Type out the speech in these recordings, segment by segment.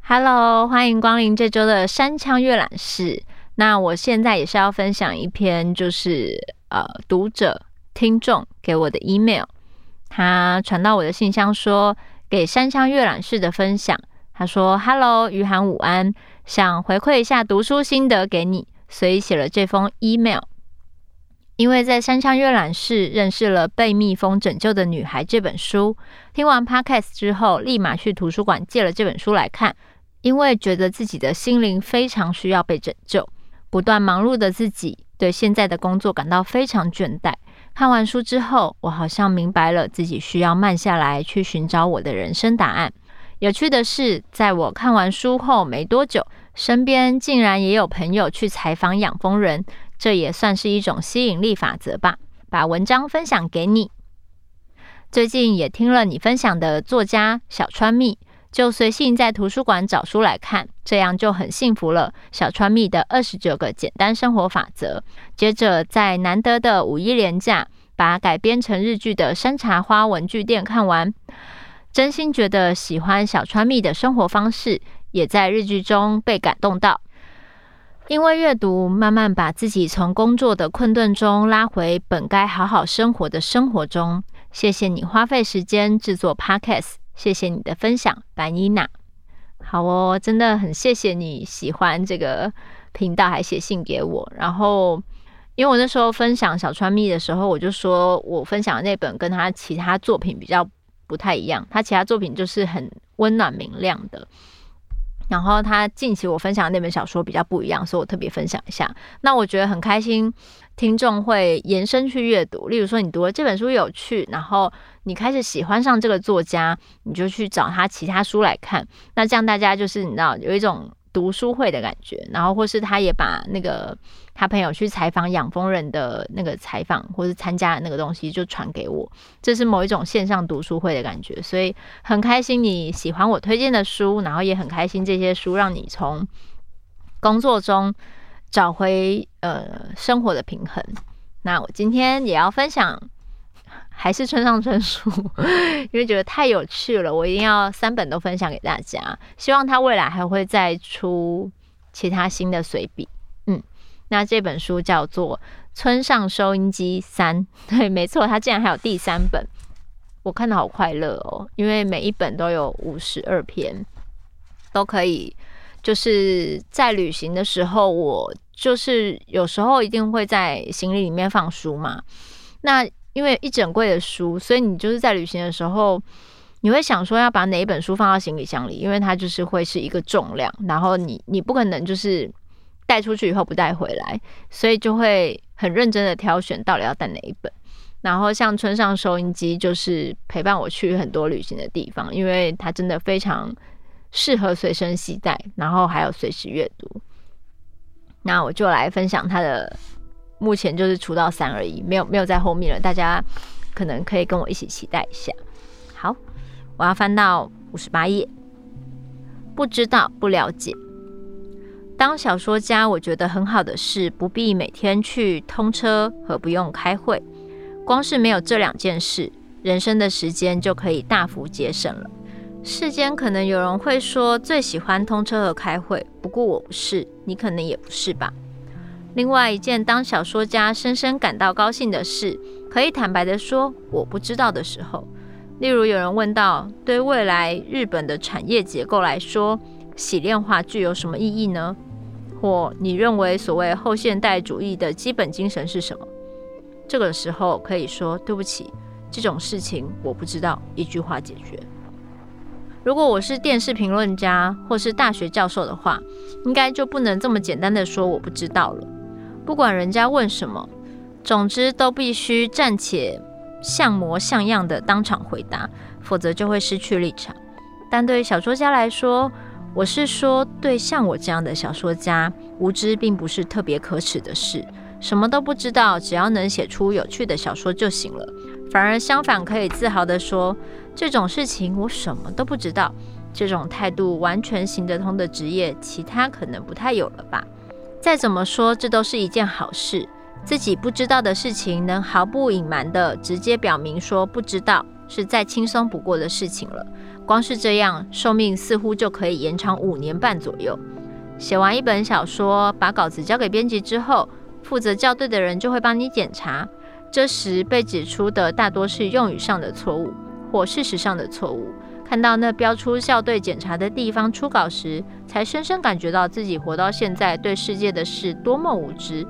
Hello，欢迎光临这周的山羌阅览室。那我现在也是要分享一篇，就是呃读者听众给我的 email，他传到我的信箱说给山羌阅览室的分享。他说：“Hello，余涵午安，想回馈一下读书心得给你，所以写了这封 email。因为在山羌阅览室认识了《被蜜蜂拯救的女孩》这本书，听完 podcast 之后，立马去图书馆借了这本书来看。”因为觉得自己的心灵非常需要被拯救，不断忙碌的自己对现在的工作感到非常倦怠。看完书之后，我好像明白了自己需要慢下来去寻找我的人生答案。有趣的是，在我看完书后没多久，身边竟然也有朋友去采访养蜂人，这也算是一种吸引力法则吧。把文章分享给你。最近也听了你分享的作家小川蜜。就随性在图书馆找书来看，这样就很幸福了。小川蜜的二十九个简单生活法则。接着在难得的五一连假，把改编成日剧的《山茶花文具店》看完，真心觉得喜欢小川蜜的生活方式，也在日剧中被感动到。因为阅读，慢慢把自己从工作的困顿中拉回本该好好生活的生活中。谢谢你花费时间制作 Podcast。谢谢你的分享，白妮娜。好哦，真的很谢谢你喜欢这个频道，还写信给我。然后，因为我那时候分享小川蜜的时候，我就说我分享的那本跟他其他作品比较不太一样，他其他作品就是很温暖明亮的。然后他近期我分享的那本小说比较不一样，所以我特别分享一下。那我觉得很开心，听众会延伸去阅读。例如说，你读了这本书有趣，然后你开始喜欢上这个作家，你就去找他其他书来看。那这样大家就是你知道有一种。读书会的感觉，然后或是他也把那个他朋友去采访养蜂人的那个采访，或是参加的那个东西，就传给我。这是某一种线上读书会的感觉，所以很开心你喜欢我推荐的书，然后也很开心这些书让你从工作中找回呃生活的平衡。那我今天也要分享。还是村上春树，因为觉得太有趣了，我一定要三本都分享给大家。希望他未来还会再出其他新的随笔。那这本书叫做《村上收音机三》，对，没错，它竟然还有第三本，我看得好快乐哦，因为每一本都有五十二篇，都可以。就是在旅行的时候，我就是有时候一定会在行李里面放书嘛，那。因为一整柜的书，所以你就是在旅行的时候，你会想说要把哪一本书放到行李箱里，因为它就是会是一个重量，然后你你不可能就是带出去以后不带回来，所以就会很认真的挑选到底要带哪一本。然后像村上收音机，就是陪伴我去很多旅行的地方，因为它真的非常适合随身携带，然后还有随时阅读。那我就来分享它的。目前就是出到三而已，没有没有在后面了。大家可能可以跟我一起期待一下。好，我要翻到五十八页。不知道，不了解。当小说家，我觉得很好的是不必每天去通车和不用开会。光是没有这两件事，人生的时间就可以大幅节省了。世间可能有人会说最喜欢通车和开会，不过我不是，你可能也不是吧。另外一件，当小说家深深感到高兴的事，可以坦白地说，我不知道的时候，例如有人问到，对未来日本的产业结构来说，洗炼化具有什么意义呢？或你认为所谓后现代主义的基本精神是什么？这个时候可以说对不起，这种事情我不知道，一句话解决。如果我是电视评论家或是大学教授的话，应该就不能这么简单的说我不知道了。不管人家问什么，总之都必须暂且像模像样的当场回答，否则就会失去立场。但对小说家来说，我是说，对像我这样的小说家，无知并不是特别可耻的事。什么都不知道，只要能写出有趣的小说就行了。反而相反，可以自豪地说，这种事情我什么都不知道。这种态度完全行得通的职业，其他可能不太有了吧。再怎么说，这都是一件好事。自己不知道的事情，能毫不隐瞒地直接表明说不知道，是再轻松不过的事情了。光是这样，寿命似乎就可以延长五年半左右。写完一本小说，把稿子交给编辑之后，负责校对的人就会帮你检查。这时被指出的大多是用语上的错误或事实上的错误。看到那标出校对检查的地方初稿时，才深深感觉到自己活到现在对世界的事多么无知。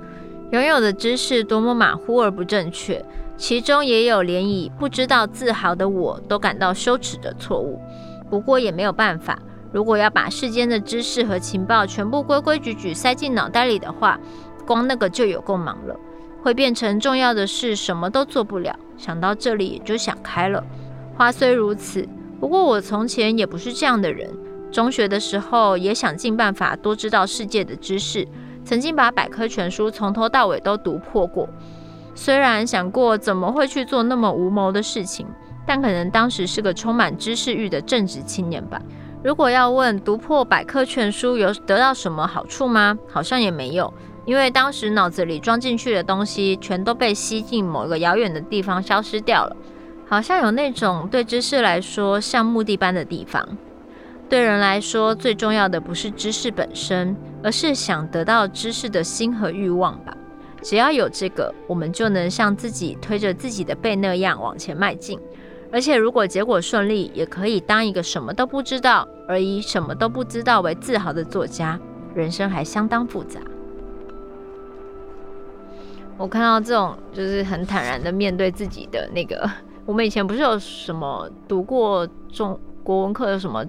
拥有的知识多么马虎而不正确，其中也有连以不知道自豪的我都感到羞耻的错误。不过也没有办法，如果要把世间的知识和情报全部规规矩矩塞进脑袋里的话，光那个就有够忙了，会变成重要的事什么都做不了。想到这里也就想开了。话虽如此，不过我从前也不是这样的人。中学的时候也想尽办法多知道世界的知识。曾经把百科全书从头到尾都读破过，虽然想过怎么会去做那么无谋的事情，但可能当时是个充满知识欲的正直青年吧。如果要问读破百科全书有得到什么好处吗？好像也没有，因为当时脑子里装进去的东西全都被吸进某个遥远的地方消失掉了，好像有那种对知识来说像墓地般的地方。对人来说，最重要的不是知识本身，而是想得到知识的心和欲望吧。只要有这个，我们就能像自己推着自己的背那样往前迈进。而且，如果结果顺利，也可以当一个什么都不知道而以什么都不知道为自豪的作家。人生还相当复杂。我看到这种就是很坦然的面对自己的那个，我们以前不是有什么读过中国文课有什么？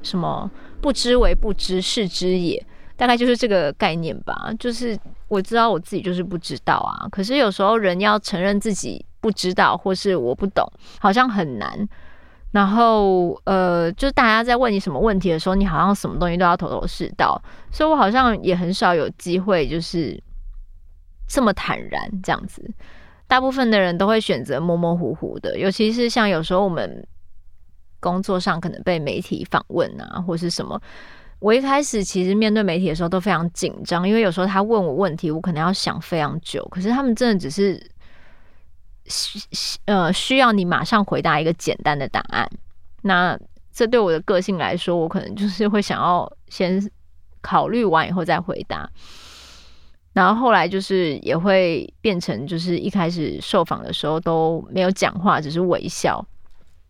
什么不知为不知，是知也，大概就是这个概念吧。就是我知道我自己就是不知道啊，可是有时候人要承认自己不知道或是我不懂，好像很难。然后呃，就是大家在问你什么问题的时候，你好像什么东西都要头头是道，所以我好像也很少有机会就是这么坦然这样子。大部分的人都会选择模模糊糊的，尤其是像有时候我们。工作上可能被媒体访问啊，或是什么。我一开始其实面对媒体的时候都非常紧张，因为有时候他问我问题，我可能要想非常久。可是他们真的只是需呃需要你马上回答一个简单的答案。那这对我的个性来说，我可能就是会想要先考虑完以后再回答。然后后来就是也会变成，就是一开始受访的时候都没有讲话，只是微笑。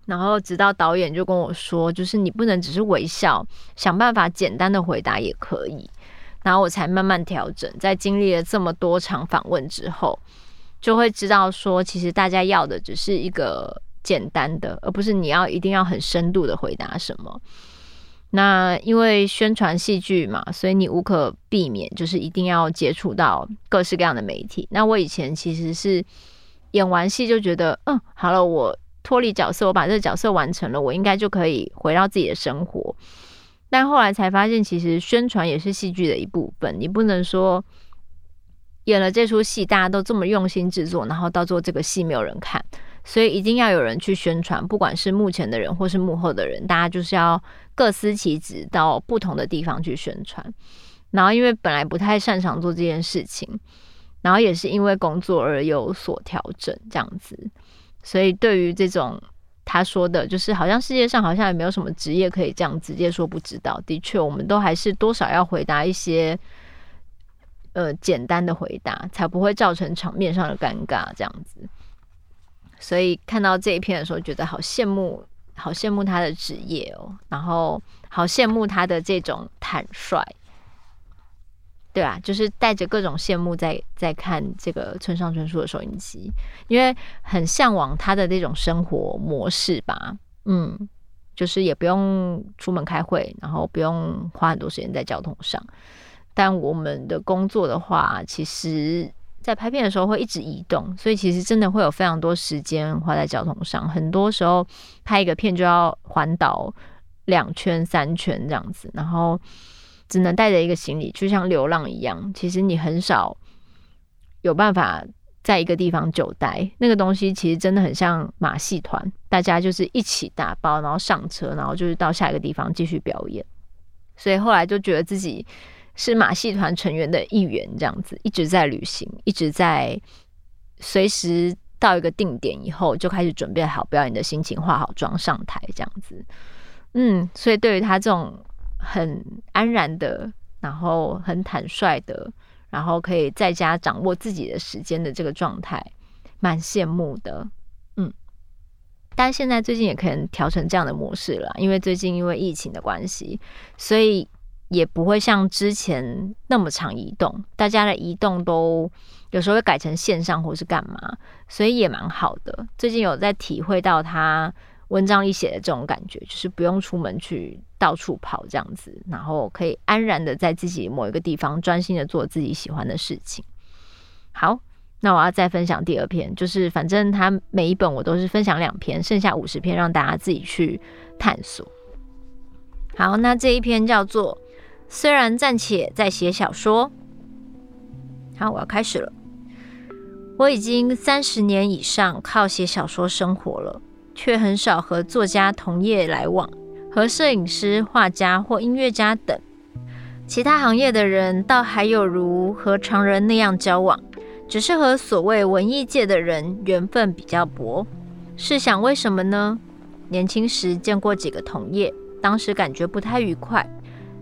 然后直到导演就跟我说，就是你不能只是微笑，想办法简单的回答也可以。然后我才慢慢调整，在经历了这么多场访问之后，就会知道说，其实大家要的只是一个简单的，而不是你要一定要很深度的回答什么。那因为宣传戏剧嘛，所以你无可避免就是一定要接触到各式各样的媒体。那我以前其实是演完戏就觉得，嗯，好了，我。脱离角色，我把这个角色完成了，我应该就可以回到自己的生活。但后来才发现，其实宣传也是戏剧的一部分。你不能说演了这出戏，大家都这么用心制作，然后到做这个戏没有人看，所以一定要有人去宣传。不管是幕前的人或是幕后的人，大家就是要各司其职，到不同的地方去宣传。然后因为本来不太擅长做这件事情，然后也是因为工作而有所调整，这样子。所以，对于这种他说的，就是好像世界上好像也没有什么职业可以这样直接说不知道。的确，我们都还是多少要回答一些呃简单的回答，才不会造成场面上的尴尬这样子。所以看到这一篇的时候，觉得好羡慕，好羡慕他的职业哦，然后好羡慕他的这种坦率。对啊，就是带着各种羡慕在在看这个村上春树的收音机，因为很向往他的那种生活模式吧。嗯，就是也不用出门开会，然后不用花很多时间在交通上。但我们的工作的话，其实在拍片的时候会一直移动，所以其实真的会有非常多时间花在交通上。很多时候拍一个片就要环岛两圈三圈这样子，然后。只能带着一个行李，就像流浪一样。其实你很少有办法在一个地方久待。那个东西其实真的很像马戏团，大家就是一起打包，然后上车，然后就是到下一个地方继续表演。所以后来就觉得自己是马戏团成员的一员，这样子一直在旅行，一直在随时到一个定点以后就开始准备好表演的心情，化好妆上台这样子。嗯，所以对于他这种很安然的，然后很坦率的，然后可以在家掌握自己的时间的这个状态，蛮羡慕的。嗯，但现在最近也可能调成这样的模式了，因为最近因为疫情的关系，所以也不会像之前那么常移动，大家的移动都有时候会改成线上或是干嘛，所以也蛮好的。最近有在体会到他。文章里写的这种感觉，就是不用出门去到处跑这样子，然后可以安然的在自己某一个地方专心的做自己喜欢的事情。好，那我要再分享第二篇，就是反正他每一本我都是分享两篇，剩下五十篇让大家自己去探索。好，那这一篇叫做“虽然暂且在写小说”。好，我要开始了。我已经三十年以上靠写小说生活了。却很少和作家同业来往，和摄影师、画家或音乐家等其他行业的人，倒还有如和常人那样交往，只是和所谓文艺界的人缘分比较薄。试想为什么呢？年轻时见过几个同业，当时感觉不太愉快，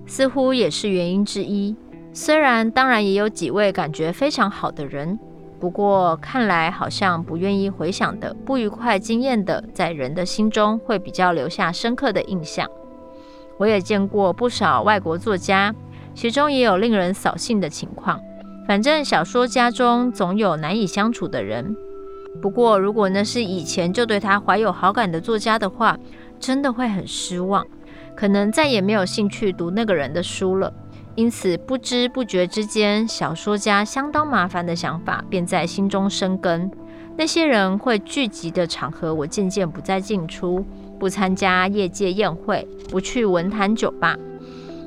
似乎也是原因之一。虽然当然也有几位感觉非常好的人。不过看来好像不愿意回想的不愉快经验的，在人的心中会比较留下深刻的印象。我也见过不少外国作家，其中也有令人扫兴的情况。反正小说家中总有难以相处的人。不过如果那是以前就对他怀有好感的作家的话，真的会很失望，可能再也没有兴趣读那个人的书了。因此，不知不觉之间，小说家相当麻烦的想法便在心中生根。那些人会聚集的场合，我渐渐不再进出，不参加业界宴会，不去文坛酒吧，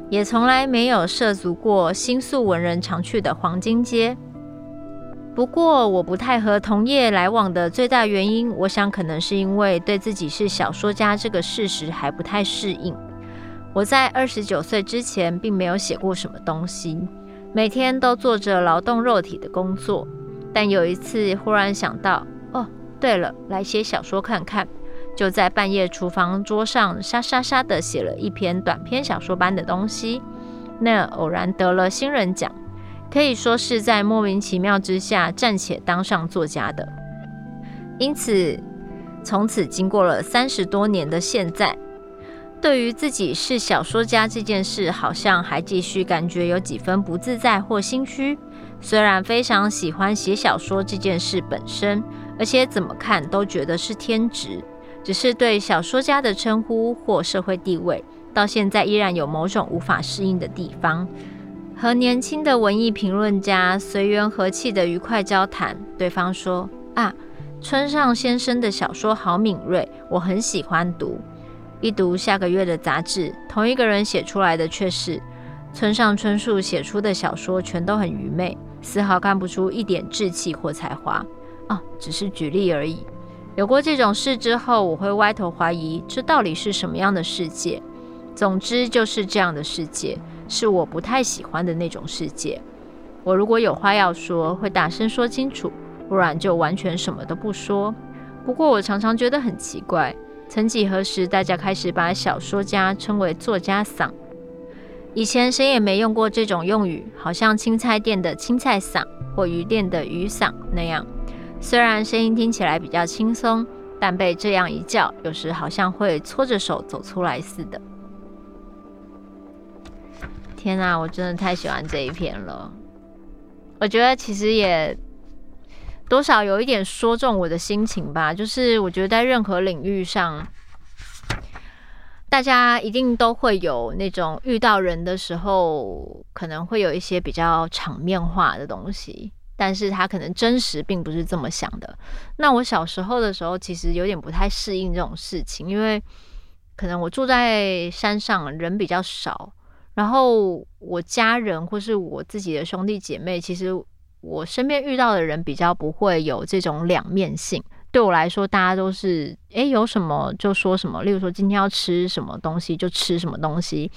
也从来没有涉足过新宿文人常去的黄金街。不过，我不太和同业来往的最大原因，我想可能是因为对自己是小说家这个事实还不太适应。我在二十九岁之前并没有写过什么东西，每天都做着劳动肉体的工作。但有一次忽然想到，哦，对了，来写小说看看，就在半夜厨房桌上沙沙沙地写了一篇短篇小说般的东西。那偶然得了新人奖，可以说是在莫名其妙之下暂且当上作家的。因此，从此经过了三十多年的现在。对于自己是小说家这件事，好像还继续感觉有几分不自在或心虚。虽然非常喜欢写小说这件事本身，而且怎么看都觉得是天职，只是对小说家的称呼或社会地位，到现在依然有某种无法适应的地方。和年轻的文艺评论家随缘和气的愉快交谈，对方说：“啊，村上先生的小说好敏锐，我很喜欢读。”一读下个月的杂志，同一个人写出来的却是村上春树写出的小说，全都很愚昧，丝毫看不出一点志气或才华。哦，只是举例而已。有过这种事之后，我会歪头怀疑，这到底是什么样的世界？总之就是这样的世界，是我不太喜欢的那种世界。我如果有话要说，会大声说清楚，不然就完全什么都不说。不过我常常觉得很奇怪。曾几何时，大家开始把小说家称为作家桑。以前谁也没用过这种用语，好像青菜店的青菜桑或鱼店的鱼桑那样。虽然声音听起来比较轻松，但被这样一叫，有时好像会搓着手走出来似的。天哪，我真的太喜欢这一篇了。我觉得其实也。多少有一点说中我的心情吧，就是我觉得在任何领域上，大家一定都会有那种遇到人的时候，可能会有一些比较场面化的东西，但是他可能真实并不是这么想的。那我小时候的时候，其实有点不太适应这种事情，因为可能我住在山上，人比较少，然后我家人或是我自己的兄弟姐妹，其实。我身边遇到的人比较不会有这种两面性。对我来说，大家都是诶，有什么就说什么。例如说，今天要吃什么东西就吃什么东西。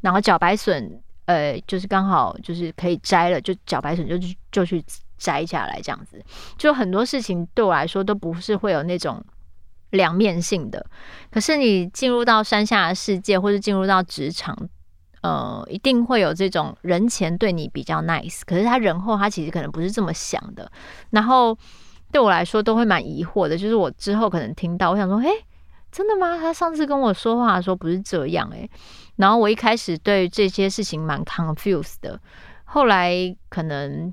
然后茭白笋，呃，就是刚好就是可以摘了，就茭白笋就去就去摘下来这样子。就很多事情对我来说都不是会有那种两面性的。可是你进入到山下的世界，或是进入到职场，呃，一定会有这种人前对你比较 nice，可是他人后他其实可能不是这么想的。然后对我来说都会蛮疑惑的，就是我之后可能听到，我想说，诶，真的吗？他上次跟我说话的时候不是这样诶。然后我一开始对这些事情蛮 confused 的，后来可能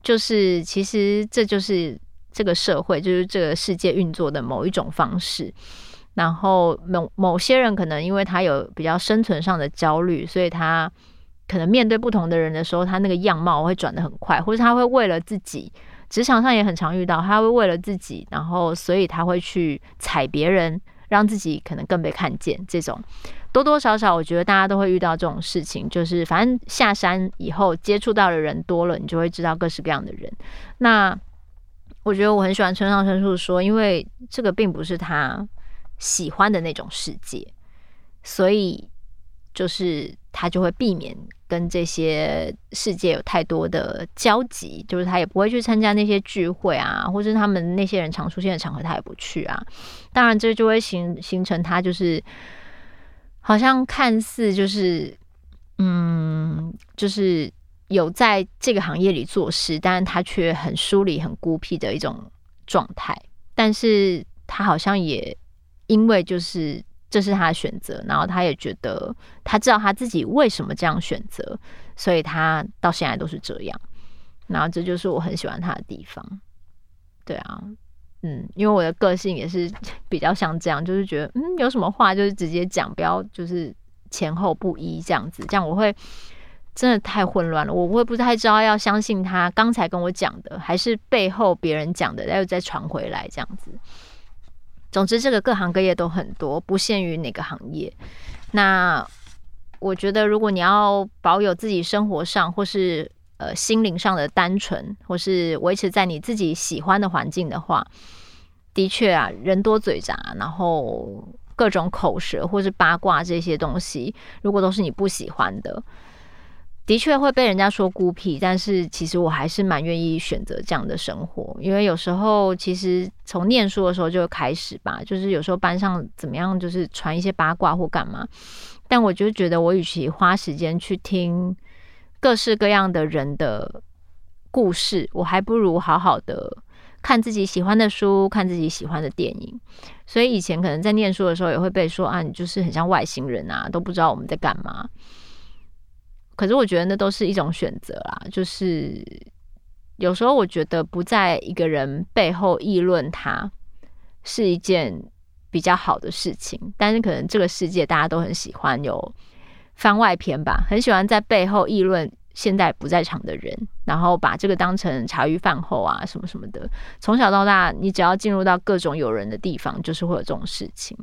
就是其实这就是这个社会，就是这个世界运作的某一种方式。然后某某些人可能因为他有比较生存上的焦虑，所以他可能面对不同的人的时候，他那个样貌会转得很快，或者他会为了自己，职场上也很常遇到，他会为了自己，然后所以他会去踩别人。让自己可能更被看见，这种多多少少，我觉得大家都会遇到这种事情。就是反正下山以后接触到的人多了，你就会知道各式各样的人。那我觉得我很喜欢村上春树说，因为这个并不是他喜欢的那种世界，所以就是他就会避免。跟这些世界有太多的交集，就是他也不会去参加那些聚会啊，或者他们那些人常出现的场合，他也不去啊。当然，这就会形形成他就是好像看似就是嗯，就是有在这个行业里做事，但是他却很疏离、很孤僻的一种状态。但是他好像也因为就是。这是他的选择，然后他也觉得他知道他自己为什么这样选择，所以他到现在都是这样。然后这就是我很喜欢他的地方。对啊，嗯，因为我的个性也是 比较像这样，就是觉得嗯，有什么话就是直接讲，不要就是前后不一这样子，这样我会真的太混乱了，我会不太知道要相信他刚才跟我讲的，还是背后别人讲的，然后再传回来这样子。总之，这个各行各业都很多，不限于哪个行业。那我觉得，如果你要保有自己生活上或是呃心灵上的单纯，或是维持在你自己喜欢的环境的话，的确啊，人多嘴杂，然后各种口舌或是八卦这些东西，如果都是你不喜欢的。的确会被人家说孤僻，但是其实我还是蛮愿意选择这样的生活，因为有时候其实从念书的时候就开始吧，就是有时候班上怎么样，就是传一些八卦或干嘛，但我就觉得我与其花时间去听各式各样的人的故事，我还不如好好的看自己喜欢的书，看自己喜欢的电影。所以以前可能在念书的时候也会被说啊，你就是很像外星人啊，都不知道我们在干嘛。可是我觉得那都是一种选择啦，就是有时候我觉得不在一个人背后议论他是一件比较好的事情，但是可能这个世界大家都很喜欢有番外篇吧，很喜欢在背后议论现在不在场的人，然后把这个当成茶余饭后啊什么什么的。从小到大，你只要进入到各种有人的地方，就是会有这种事情。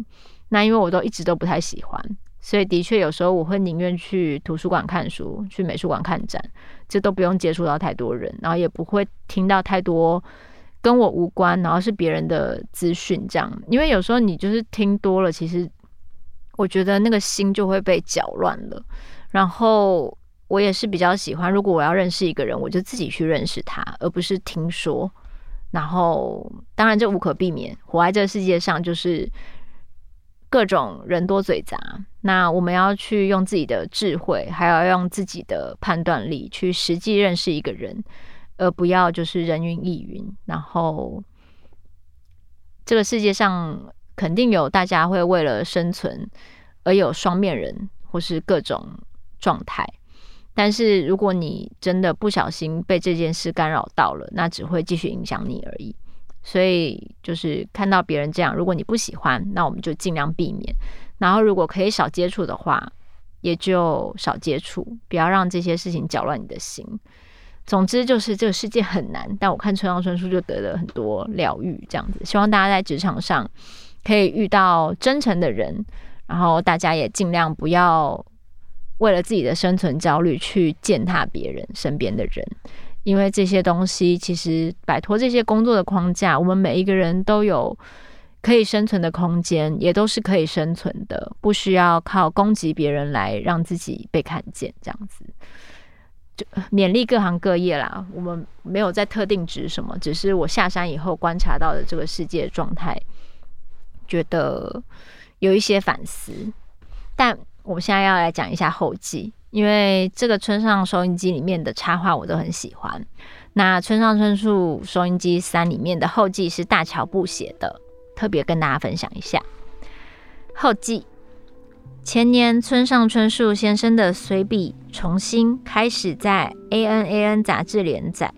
那因为我都一直都不太喜欢。所以的确，有时候我会宁愿去图书馆看书，去美术馆看展，这都不用接触到太多人，然后也不会听到太多跟我无关，然后是别人的资讯这样。因为有时候你就是听多了，其实我觉得那个心就会被搅乱了。然后我也是比较喜欢，如果我要认识一个人，我就自己去认识他，而不是听说。然后当然这无可避免，活在这个世界上就是。各种人多嘴杂，那我们要去用自己的智慧，还要用自己的判断力去实际认识一个人，而不要就是人云亦云。然后，这个世界上肯定有大家会为了生存而有双面人或是各种状态，但是如果你真的不小心被这件事干扰到了，那只会继续影响你而已。所以就是看到别人这样，如果你不喜欢，那我们就尽量避免。然后如果可以少接触的话，也就少接触，不要让这些事情搅乱你的心。总之就是这个世界很难，但我看村上春树就得了很多疗愈，这样子。希望大家在职场上可以遇到真诚的人，然后大家也尽量不要为了自己的生存焦虑去践踏别人身边的人。因为这些东西，其实摆脱这些工作的框架，我们每一个人都有可以生存的空间，也都是可以生存的，不需要靠攻击别人来让自己被看见，这样子。就勉励各行各业啦，我们没有在特定指什么，只是我下山以后观察到的这个世界状态，觉得有一些反思。但我现在要来讲一下后记，因为这个村上收音机里面的插画我都很喜欢。那村上春树收音机三里面的后记是大桥布写的，特别跟大家分享一下后记。前年，村上春树先生的随笔重新开始在 ANAN 杂志连载，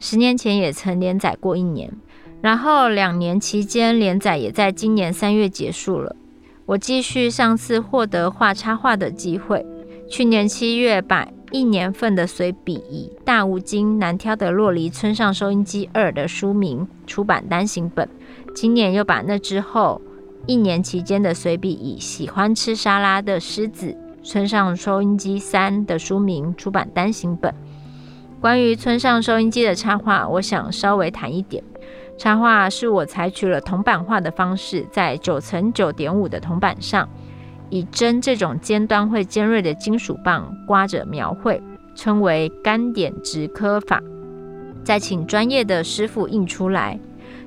十年前也曾连载过一年，然后两年期间连载也在今年三月结束了。我继续上次获得画插画的机会，去年七月把一年份的随笔以《大无精难挑的洛梨村上收音机二》的书名出版单行本，今年又把那之后。一年期间的随笔以喜欢吃沙拉的狮子村上收音机三的书名出版单行本。关于村上收音机的插画，我想稍微谈一点。插画是我采取了铜版画的方式，在九乘九点五的铜板上，以针这种尖端会尖锐的金属棒刮着描绘，称为干点直刻法，再请专业的师傅印出来。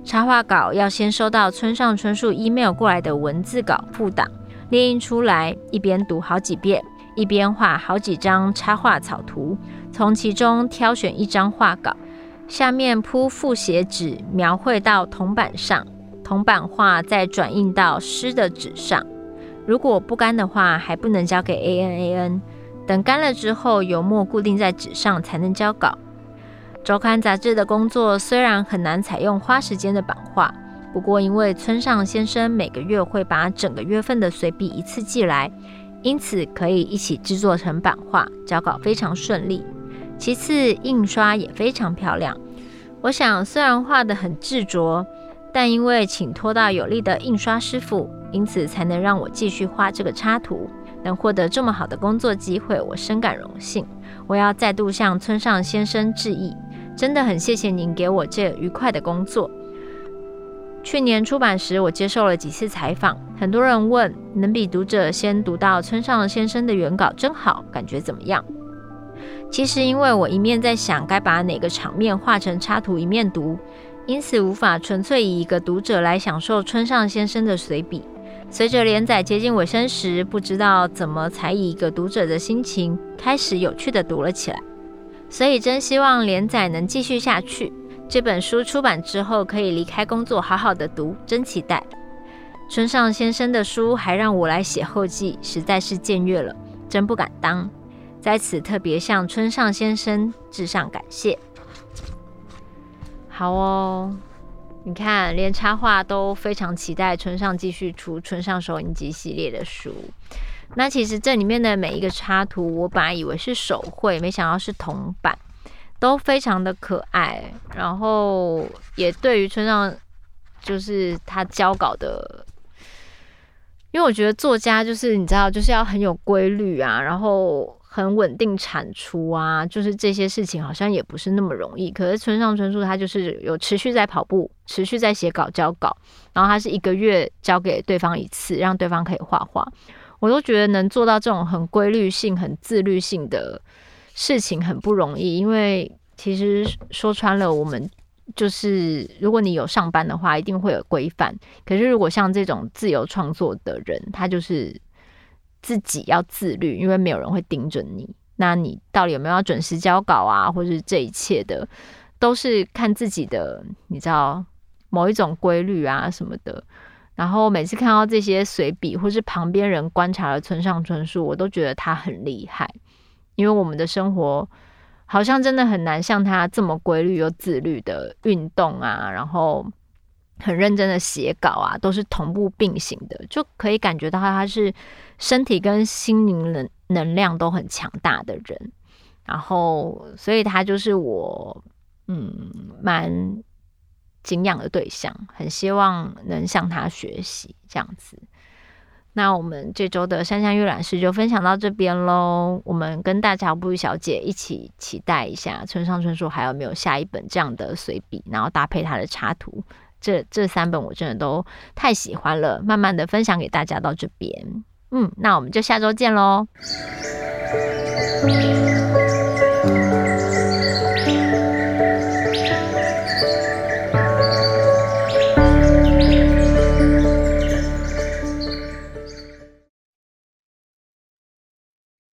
插画稿要先收到村上春树 email 过来的文字稿附档，列印出来，一边读好几遍，一边画好几张插画草图，从其中挑选一张画稿，下面铺复写纸，描绘到铜板上，铜版画再转印到湿的纸上。如果不干的话，还不能交给 ANAN，等干了之后，油墨固定在纸上才能交稿。周刊杂志的工作虽然很难采用花时间的版画，不过因为村上先生每个月会把整个月份的随笔一次寄来，因此可以一起制作成版画，交稿非常顺利。其次，印刷也非常漂亮。我想，虽然画得很执着，但因为请托到有力的印刷师傅，因此才能让我继续画这个插图，能获得这么好的工作机会，我深感荣幸。我要再度向村上先生致意。真的很谢谢您给我这愉快的工作。去年出版时，我接受了几次采访，很多人问能比读者先读到村上先生的原稿真好，感觉怎么样？其实因为我一面在想该把哪个场面画成插图，一面读，因此无法纯粹以一个读者来享受村上先生的随笔。随着连载接近尾声时，不知道怎么才以一个读者的心情开始有趣的读了起来。所以真希望连载能继续下去。这本书出版之后，可以离开工作，好好的读，真期待。村上先生的书还让我来写后记，实在是僭越了，真不敢当。在此特别向村上先生致上感谢。好哦，你看，连插画都非常期待村上继续出村上收音机系列的书。那其实这里面的每一个插图，我本来以为是手绘，没想到是铜版，都非常的可爱。然后也对于村上，就是他交稿的，因为我觉得作家就是你知道，就是要很有规律啊，然后很稳定产出啊，就是这些事情好像也不是那么容易。可是村上春树他就是有持续在跑步，持续在写稿交稿，然后他是一个月交给对方一次，让对方可以画画。我都觉得能做到这种很规律性、很自律性的事情很不容易，因为其实说穿了，我们就是如果你有上班的话，一定会有规范。可是如果像这种自由创作的人，他就是自己要自律，因为没有人会盯着你。那你到底有没有要准时交稿啊，或者是这一切的，都是看自己的，你知道某一种规律啊什么的。然后每次看到这些随笔，或是旁边人观察了村上春树，我都觉得他很厉害。因为我们的生活好像真的很难像他这么规律又自律的运动啊，然后很认真的写稿啊，都是同步并行的，就可以感觉到他是身体跟心灵能能量都很强大的人。然后，所以他就是我嗯蛮。敬仰的对象，很希望能向他学习这样子。那我们这周的山羌阅览室就分享到这边喽。我们跟大乔布小姐一起期待一下村上春树还有没有下一本这样的随笔，然后搭配他的插图，这这三本我真的都太喜欢了，慢慢的分享给大家到这边。嗯，那我们就下周见喽。